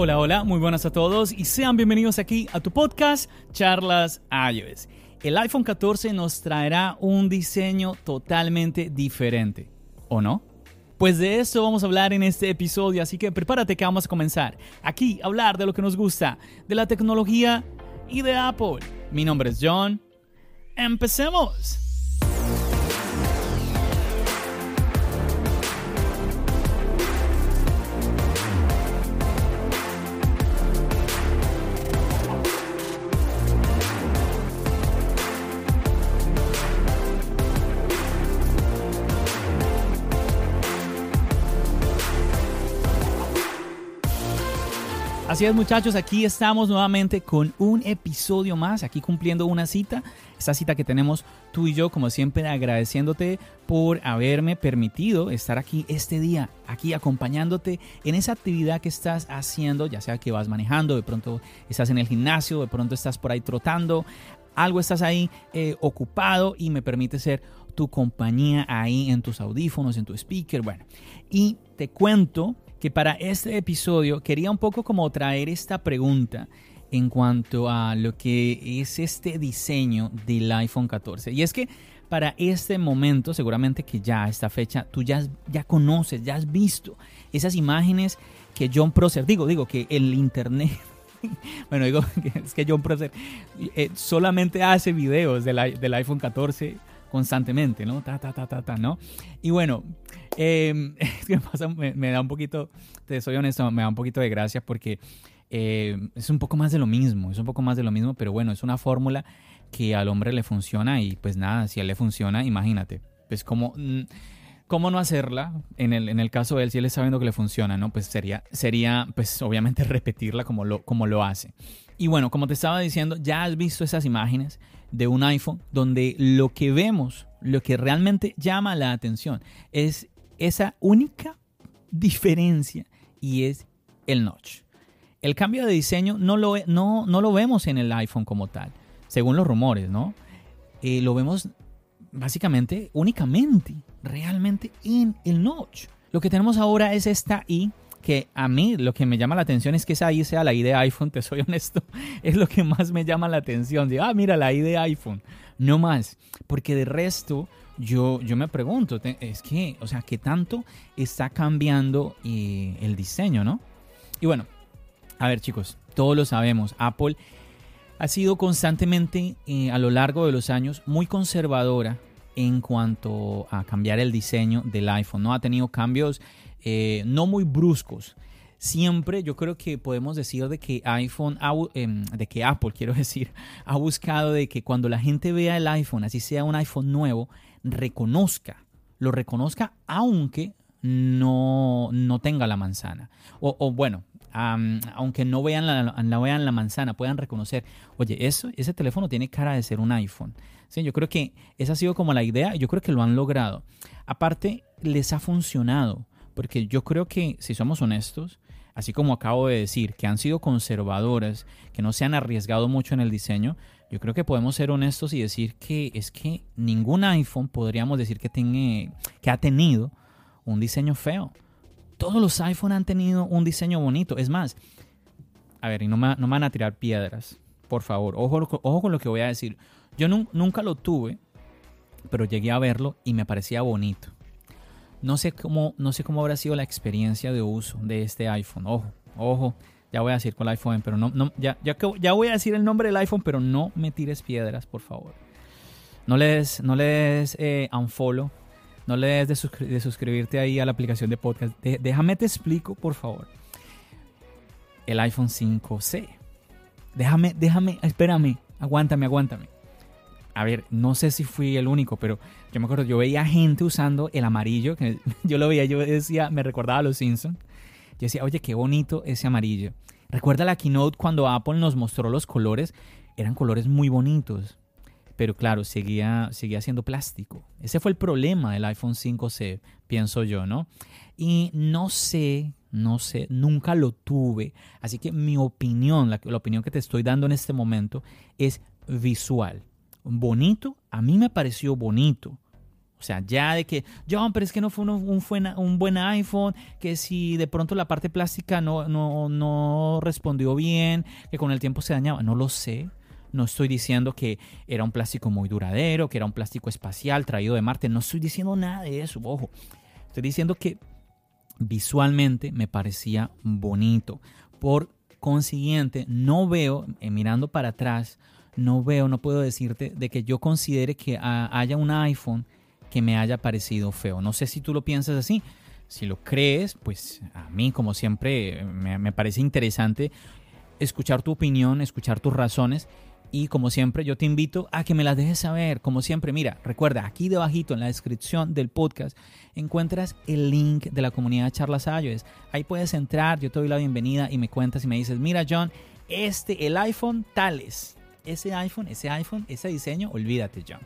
Hola, hola, muy buenas a todos y sean bienvenidos aquí a tu podcast Charlas iOS. El iPhone 14 nos traerá un diseño totalmente diferente, ¿o no? Pues de eso vamos a hablar en este episodio, así que prepárate que vamos a comenzar aquí hablar de lo que nos gusta, de la tecnología y de Apple. Mi nombre es John. ¡Empecemos! Así es muchachos, aquí estamos nuevamente con un episodio más, aquí cumpliendo una cita, esta cita que tenemos tú y yo, como siempre agradeciéndote por haberme permitido estar aquí este día, aquí acompañándote en esa actividad que estás haciendo, ya sea que vas manejando, de pronto estás en el gimnasio, de pronto estás por ahí trotando, algo estás ahí eh, ocupado y me permite ser tu compañía ahí en tus audífonos, en tu speaker, bueno, y te cuento que para este episodio quería un poco como traer esta pregunta en cuanto a lo que es este diseño del iPhone 14. Y es que para este momento, seguramente que ya a esta fecha, tú ya, ya conoces, ya has visto esas imágenes que John Prosser, digo, digo que el Internet, bueno, digo es que John Prosser eh, solamente hace videos del, del iPhone 14 constantemente, ¿no? Ta, ta, ta, ta, ta, ¿no? Y bueno, eh, me, da un poquito, te soy honesto, me da un poquito de gracia porque eh, es un poco más de lo mismo, es un poco más de lo mismo, pero bueno, es una fórmula que al hombre le funciona y pues nada, si a él le funciona, imagínate, pues como... Mm, ¿Cómo no hacerla? En el, en el caso de él, si él está viendo que le funciona, ¿no? Pues sería, sería pues obviamente repetirla como lo, como lo hace. Y bueno, como te estaba diciendo, ya has visto esas imágenes de un iPhone donde lo que vemos, lo que realmente llama la atención es esa única diferencia y es el notch. El cambio de diseño no lo, no, no lo vemos en el iPhone como tal, según los rumores, ¿no? Eh, lo vemos básicamente, únicamente, realmente en el notch. Lo que tenemos ahora es esta I que a mí lo que me llama la atención es que esa I sea la I de iPhone, te soy honesto, es lo que más me llama la atención. Digo, ah, mira la I de iPhone, no más, porque de resto yo, yo me pregunto, es que, o sea, ¿qué tanto está cambiando eh, el diseño, no? Y bueno, a ver chicos, todos lo sabemos, Apple ha sido constantemente eh, a lo largo de los años muy conservadora en cuanto a cambiar el diseño del iPhone, ¿no? Ha tenido cambios eh, no muy bruscos. Siempre yo creo que podemos decir de que iPhone, em, de que Apple, quiero decir, ha buscado de que cuando la gente vea el iPhone, así sea un iPhone nuevo, reconozca, lo reconozca aunque no, no tenga la manzana. O, bueno, aunque no vean la, vean la manzana, puedan reconocer, oye, eso, ese teléfono tiene cara de ser un iPhone. ¿Sí? Yo creo que esa ha sido como la idea yo creo que lo han logrado. Aparte, les ha funcionado, porque yo creo que, si somos honestos, así como acabo de decir, que han sido conservadoras, que no se han arriesgado mucho en el diseño, yo creo que podemos ser honestos y decir que es que ningún iPhone podríamos decir que, tiene, que ha tenido un diseño feo. Todos los iPhones han tenido un diseño bonito. Es más, a ver, y no me, no van a tirar piedras, por favor. Ojo, ojo con lo que voy a decir. Yo nunca lo tuve, pero llegué a verlo y me parecía bonito. No sé cómo, no sé cómo habrá sido la experiencia de uso de este iPhone. Ojo, ojo. Ya voy a decir el iPhone, pero no, no ya, ya, ya voy a decir el nombre del iPhone, pero no me tires piedras, por favor. No le des, no le des eh, unfollow, no le des de, suscribirte ahí a la aplicación de podcast. déjame te explico, por favor. El iPhone 5C. Déjame, déjame, espérame, aguántame, aguántame. A ver, no sé si fui el único, pero yo me acuerdo, yo veía gente usando el amarillo, que yo lo veía, yo decía, me recordaba a los Simpsons. Yo decía, oye, qué bonito ese amarillo. Recuerda la keynote cuando Apple nos mostró los colores, eran colores muy bonitos, pero claro, seguía, seguía siendo plástico. Ese fue el problema del iPhone 5C, pienso yo, ¿no? Y no sé, no sé, nunca lo tuve. Así que mi opinión, la, la opinión que te estoy dando en este momento es visual. Bonito, a mí me pareció bonito. O sea, ya de que, John, pero es que no fue un, un, buen iPhone, que si de pronto la parte plástica no, no, no respondió bien, que con el tiempo se dañaba, no lo sé. No estoy diciendo que era un plástico muy duradero, que era un plástico espacial traído de Marte. No estoy diciendo nada de eso, ojo. Estoy diciendo que visualmente me parecía bonito. Por consiguiente, no veo, eh, mirando para atrás, no veo, no puedo decirte de que yo considere que haya un iPhone que me haya parecido feo. No sé si tú lo piensas así. Si lo crees, pues a mí, como siempre, me, parece interesante escuchar tu opinión, escuchar tus razones y como siempre, yo te invito a que me las dejes saber. Como siempre, mira, recuerda, aquí debajito en la descripción del podcast encuentras el link de la comunidad de Charlas iOS. Ahí puedes entrar, yo te doy la bienvenida y me cuentas y me dices, mira John, este, el iPhone tales. Ese iPhone, ese iPhone, ese diseño, olvídate John.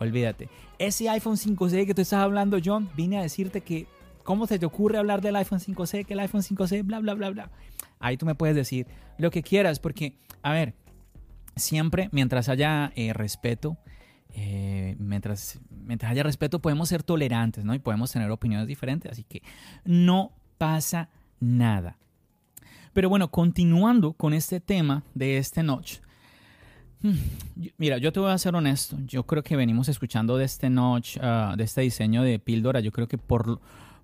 Olvídate. Ese iPhone 5C que tú estás hablando, John, vine a decirte que, ¿cómo se te ocurre hablar del iPhone 5C? Que el iPhone 5C, bla, bla, bla, bla. Ahí tú me puedes decir lo que quieras, porque, a ver, siempre mientras haya eh, respeto, eh, mientras, mientras haya respeto podemos ser tolerantes, ¿no? Y podemos tener opiniones diferentes, así que no pasa nada. Pero bueno, continuando con este tema de este notch. Hmm, mira, yo te voy a ser honesto. Yo creo que venimos escuchando de este notch, ah, de este diseño de píldora. Yo creo que por,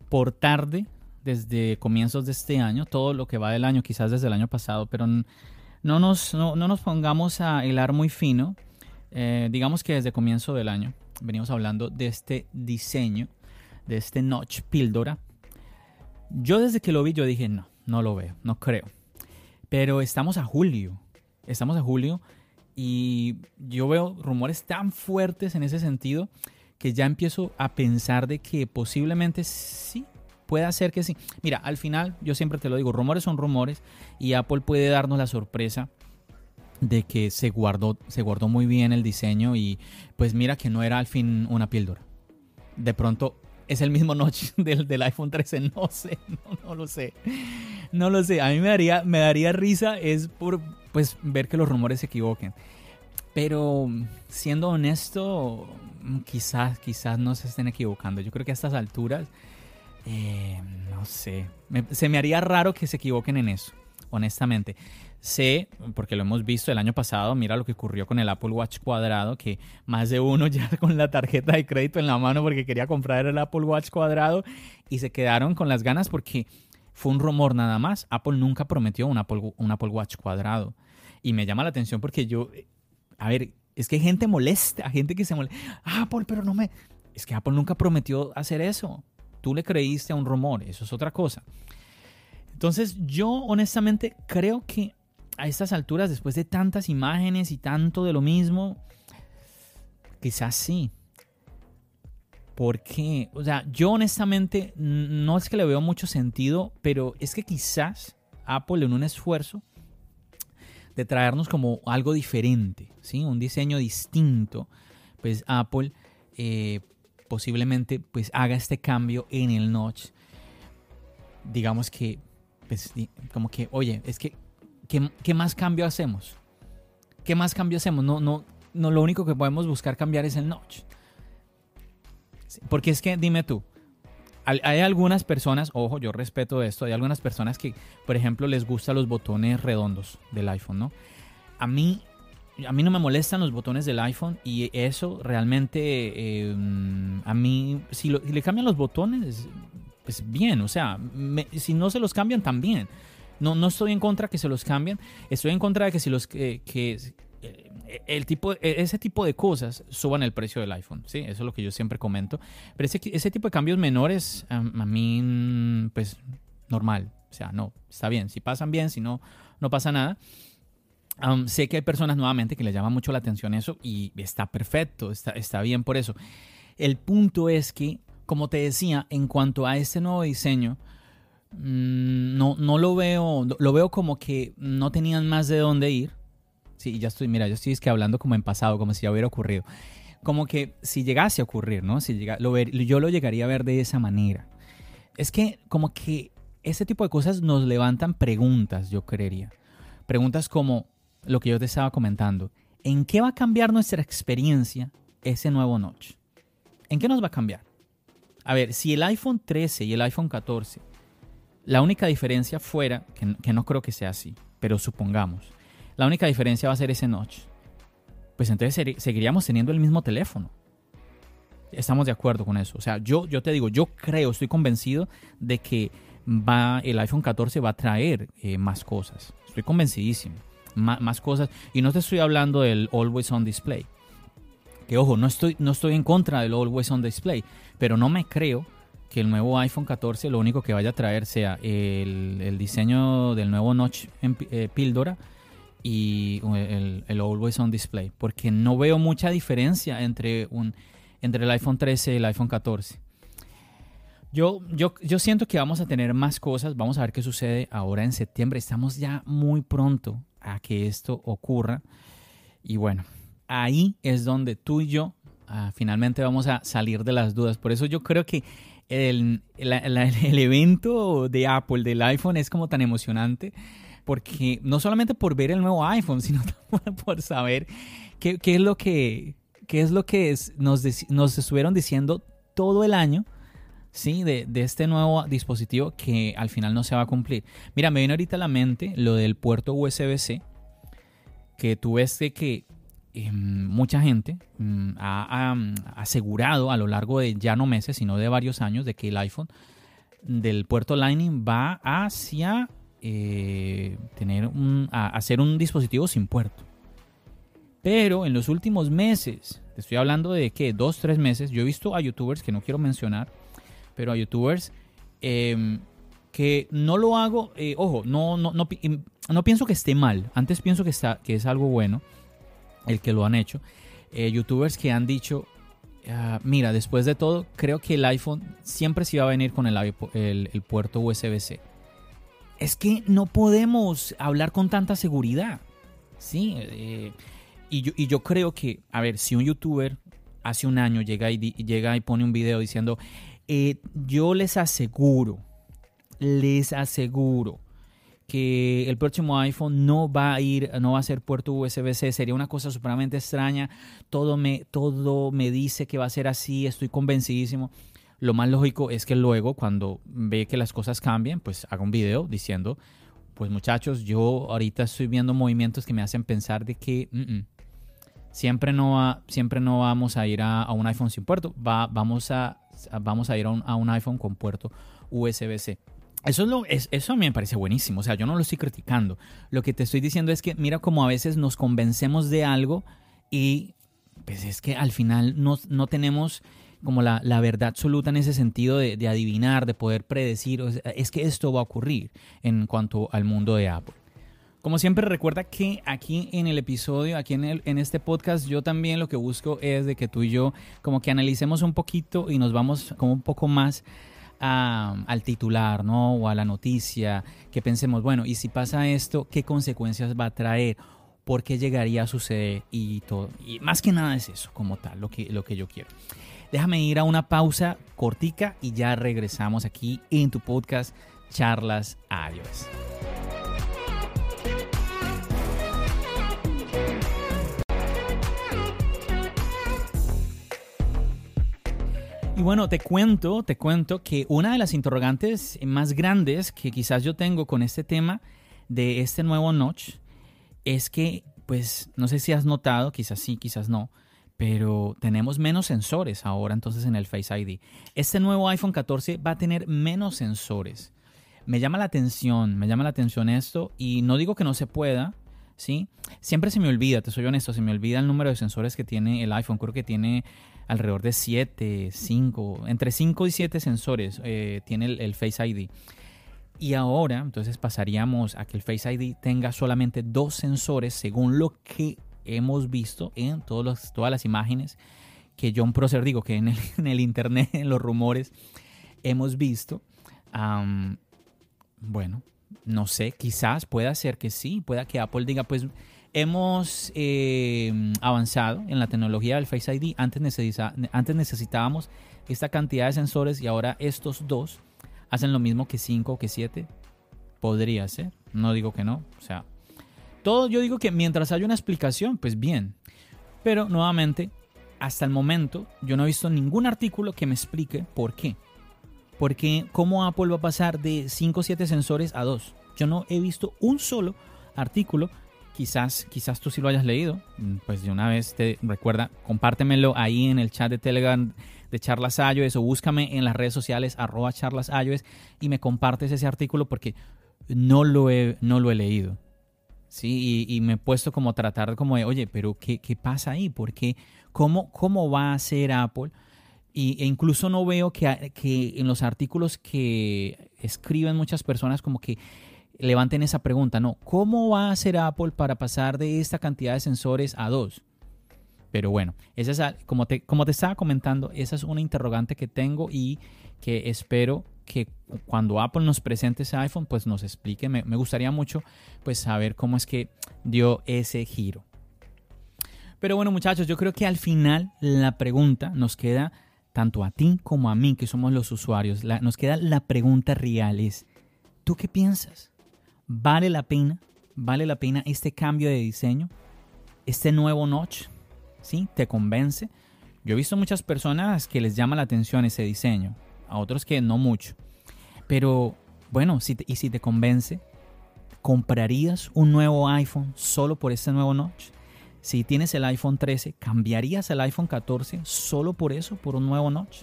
por tarde, desde comienzos de este año, todo lo que va del año, quizás desde el año pasado, pero no nos, no, nos pongamos a hilar muy fino. Eh, digamos que desde comienzo del año venimos hablando de este diseño, de este notch píldora. Yo desde que lo vi, yo dije, no, no lo veo, no creo. Pero estamos a julio, estamos a julio y yo veo rumores tan fuertes en ese sentido que ya empiezo a pensar de que posiblemente sí Puede ser que sí. Mira, al final, yo siempre te lo digo, rumores son rumores y Apple puede darnos la sorpresa de que se guardó, se guardó muy bien el diseño y pues mira que no era al fin una píldora. De pronto es el mismo notch del, del iPhone 13, no sé, no, lo sé. No lo sé, a mí me daría, me daría risa es por pues ver que los rumores se equivoquen. Pero siendo honesto, quizás, quizás no se estén equivocando. Yo creo que a estas alturas eh, no sé. se me haría raro que se equivoquen en eso, honestamente. Sé, porque lo hemos visto el año pasado, mira lo que ocurrió con el Apple Watch cuadrado, que más de uno ya con la tarjeta de crédito en la mano porque quería comprar el Apple Watch cuadrado y se quedaron con las ganas porque fue un rumor nada más. Apple nunca prometió un Apple, un Apple Watch cuadrado. Y me llama la atención porque yo, a ver, es que hay gente molesta, gente que se molesta. Apple, pero no me... Es que Apple nunca prometió hacer eso tú le creíste a un rumor, eso es otra cosa. Entonces yo honestamente creo que a estas alturas, después de tantas imágenes y tanto de lo mismo, quizás sí. Porque, o sea, yo honestamente no es que le veo mucho sentido, pero es que quizás Apple en un esfuerzo de traernos como algo diferente, ¿sí? Un diseño distinto, pues Apple eh, posiblemente pues haga este cambio en el notch. Digamos que, pues, como que, oye, es que, ¿qué, más cambio hacemos? ¿Qué más cambio hacemos? No, no, no, lo único que podemos buscar cambiar es el notch. Porque es que, dime tú, hay algunas personas, ojo, yo respeto esto, hay algunas personas que, por ejemplo, les gustan los botones redondos del iPhone, ¿no? A mí a mí no me molestan los botones del iPhone y eso realmente em, a mí, si, le cambian los botones, pues bien, o sea, si no se los cambian también. No, no estoy en contra que se los cambien, estoy en contra de que si los que, eh, el tipo, e, ese tipo de cosas suban el precio del iPhone, ¿sí? Eso es lo que yo siempre comento. Pero ese, ese tipo de cambios menores, a, mí, pues, normal. O sea, no, está bien. Si pasan bien, si no, no pasa nada. sé que hay personas nuevamente que les llama mucho la atención eso y está perfecto, está, está bien por eso. El punto es que, como te decía, en cuanto a este nuevo diseño, mm, no, no lo veo, lo veo como que no tenían más de dónde ir. Sí, ya estoy, mira, yo estoy es que hablando como en pasado, como si ya hubiera ocurrido. Como que si llegase a ocurrir, ¿no? Si llega, lo ver, yo lo llegaría a ver de esa manera. Es que como que ese tipo de cosas nos levantan preguntas, yo creería. Preguntas como, lo que yo te estaba comentando. ¿En qué va a cambiar nuestra experiencia ese nuevo notch? ¿En qué nos va a cambiar? A ver, si el iPhone 13 y el iPhone 14, la única diferencia fuera, que, no creo que sea así, pero supongamos, la única diferencia va a ser ese notch, pues entonces seguiríamos teniendo el mismo teléfono. Estamos de acuerdo con eso. O sea, yo, te digo, yo creo, estoy convencido de que va, el iPhone 14 va a traer eh, más cosas. Estoy convencidísimo más, cosas. Y no te estoy hablando del Always On Display. Que ojo, no estoy, no estoy en contra del Always On Display, pero no me creo que el nuevo iPhone 14 lo único que vaya a traer sea el, diseño del nuevo notch en eh, píldora y el, el, Always On Display, porque no veo mucha diferencia entre, un, entre el iPhone 13 y el iPhone 14. Yo, yo, yo siento que vamos a tener más cosas, vamos a ver qué sucede ahora en septiembre, estamos ya muy pronto a que esto ocurra. Y bueno, ahí es donde tú y yo ah, finalmente vamos a salir de las dudas. Por eso yo creo que el, el, evento de Apple, del iPhone, es como tan emocionante. Porque no solamente por ver el nuevo iPhone, sino por saber qué, qué es lo que, qué es lo que es, nos, nos estuvieron diciendo todo el año ¿sí? De, de, este nuevo dispositivo que al final no se va a cumplir. Mira, me viene ahorita a la mente lo del puerto USB-C, que tú ves que em, mucha gente mm, ha, asegurado a lo largo de ya no meses, sino de varios años, de que el iPhone del puerto Lightning va hacia eh, tener un, hacer un dispositivo sin puerto. Pero en los últimos meses, te estoy hablando de que dos, tres meses, yo he visto a youtubers que no quiero mencionar, pero a youtubers em, que no lo hago, eh, ojo, no, no, no, no, pienso que esté mal, antes pienso que, está, que es algo bueno el que lo han hecho. Eh, youtubers que han dicho, ah, mira, después de todo, creo que el iPhone siempre se iba a venir con el, el, puerto USB-C. Es que no podemos hablar con tanta seguridad. Sí, eh, y, yo, y yo creo que, a ver, si un youtuber hace un año llega y, llega y pone un video diciendo, eh, yo les aseguro, les aseguro que el próximo iPhone no va a ir, no va a ser puerto USB-C, sería una cosa supremamente extraña. Todo me, todo me dice que va a ser así, estoy convencidísimo. Lo más lógico es que luego, cuando ve que las cosas cambian, pues haga un video diciendo, pues muchachos, yo ahorita estoy viendo movimientos que me hacen pensar de que siempre, no siempre no vamos a ir a, a un iPhone sin puerto, va, vamos a vamos a ir a un, iPhone con puerto USB-C. Eso, es lo, eso a mí me parece buenísimo, o sea, yo no lo estoy criticando. Lo que te estoy diciendo es que mira como a veces nos convencemos de algo y pues es que al final no, no tenemos como la, verdad absoluta en ese sentido de, de adivinar, de poder predecir. es que esto va a ocurrir en cuanto al mundo de Apple. Como siempre recuerda que aquí en el episodio, aquí en, el, en este podcast, yo también lo que busco es de que tú y yo como que analicemos un poquito y nos vamos como un poco más al titular, ¿no? O a la noticia, que pensemos, bueno, y si pasa esto, ¿qué consecuencias va a traer? ¿Por qué llegaría a suceder? Y todo. Y más que nada es eso, como tal, lo que, lo que yo quiero. Déjame ir a una pausa cortica y ya regresamos aquí en tu podcast Charlas Adiós. Y bueno, te cuento, te cuento que una de las interrogantes más grandes que quizás yo tengo con este tema de este nuevo notch es que, pues, no sé si has notado, quizás sí, quizás no, pero tenemos menos sensores ahora entonces en el Face ID. Este nuevo iPhone 14 va a tener menos sensores. Me llama la atención, me llama la atención esto y no digo que no se pueda, ¿sí? Siempre se me olvida, te soy honesto, se me olvida el número de sensores que tiene el iPhone. Creo que tiene alrededor de 7, 5, entre 5 y 7 sensores eh, tiene el, Face ID. Y ahora, entonces pasaríamos a que el Face ID tenga solamente dos sensores según lo que hemos visto en todos todas las imágenes que John Prosser, digo, que en el, internet, en los rumores, hemos visto. bueno, no sé, quizás pueda ser que sí, pueda que Apple diga, pues hemos eh, avanzado en la tecnología del Face ID. Antes, antes necesitábamos esta cantidad de sensores y ahora estos dos hacen lo mismo que 5 o que 7. Podría ser, no digo que no. O sea, todo yo digo que mientras haya una explicación, pues bien. Pero nuevamente, hasta el momento yo no he visto ningún artículo que me explique por qué. Porque cómo Apple va a pasar de 5 o 7 sensores a 2. Yo no he visto un solo artículo. Quizás, quizás tú sí lo hayas leído. Pues de una vez te recuerda, compártemelo ahí en el chat de Telegram de Charlas iOS o búscame en las redes sociales arroba Charlas iOS y me compartes ese artículo porque no lo he, no lo he leído. Sí, y, me he puesto como a tratar como de, oye, pero ¿qué, qué pasa ahí? ¿Por qué? ¿Cómo, ¿Cómo va a ser Apple? Y, e incluso no veo que, que en los artículos que escriben muchas personas como que levanten esa pregunta, no, ¿cómo va a ser Apple para pasar de esta cantidad de sensores a dos? Pero bueno, esa es, como, te, como te estaba comentando, esa es una interrogante que tengo y que espero que cuando Apple nos presente ese iPhone, pues nos explique. Me, me gustaría mucho pues saber cómo es que dio ese giro. Pero bueno, muchachos, yo creo que al final la pregunta nos queda tanto a ti como a mí, que somos los usuarios, nos queda la pregunta real es, ¿tú qué piensas? ¿Vale la pena? ¿Vale la pena este cambio de diseño? ¿Este nuevo notch? ¿Sí? ¿Te convence? Yo he visto muchas personas que les llama la atención ese diseño, a otros que no mucho. Pero bueno, si y si te convence, ¿comprarías un nuevo iPhone solo por este nuevo notch? Si tienes el iPhone 13, ¿cambiarías el iPhone 14 solo por eso, por un nuevo notch?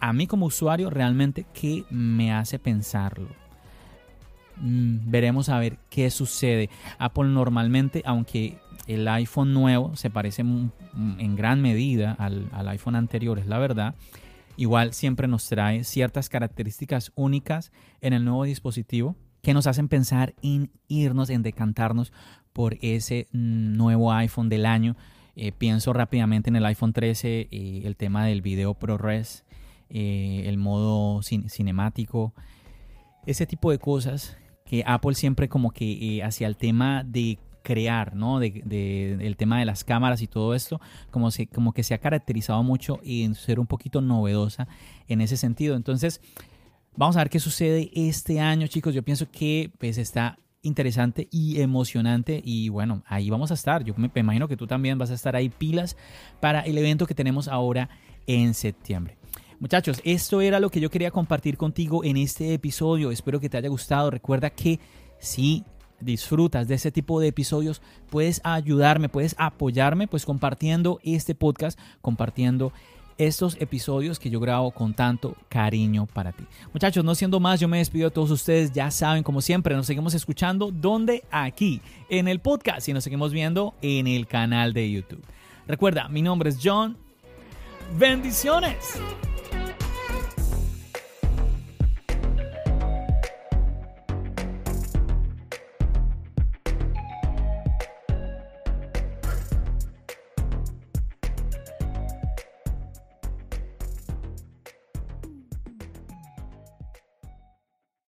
A mí como usuario realmente, ¿qué me hace pensarlo? Mm, veremos a ver qué sucede. Apple normalmente, aunque el iPhone nuevo se parece en gran medida al iPhone anterior, es la verdad, igual siempre nos trae ciertas características únicas en el nuevo dispositivo que nos hacen pensar en irnos, en decantarnos por ese nuevo iPhone del año. Eh, pienso rápidamente en el iPhone 13, eh, el tema del video ProRes, eh, el modo cinemático, ese tipo de cosas que Apple siempre como que hacia el tema de crear, ¿no? De, el tema de las cámaras y todo esto, como, se, como que se ha caracterizado mucho en ser un poquito novedosa en ese sentido. Entonces, vamos a ver qué sucede este año, chicos. Yo pienso que pues está interesante y emocionante. Y bueno, ahí vamos a estar. Yo me, imagino que tú también vas a estar ahí pilas para el evento que tenemos ahora en septiembre. Muchachos, esto era lo que yo quería compartir contigo en este episodio. Espero que te haya gustado. Recuerda que si disfrutas de ese tipo de episodios, puedes ayudarme, puedes apoyarme, pues compartiendo este podcast, compartiendo estos episodios que yo grabo con tanto cariño para ti. Muchachos, no siendo más, yo me despido de todos ustedes. Ya saben, como siempre, nos seguimos escuchando donde aquí, en el podcast y nos seguimos viendo en el canal de YouTube. Recuerda, mi nombre es John. Bendiciones.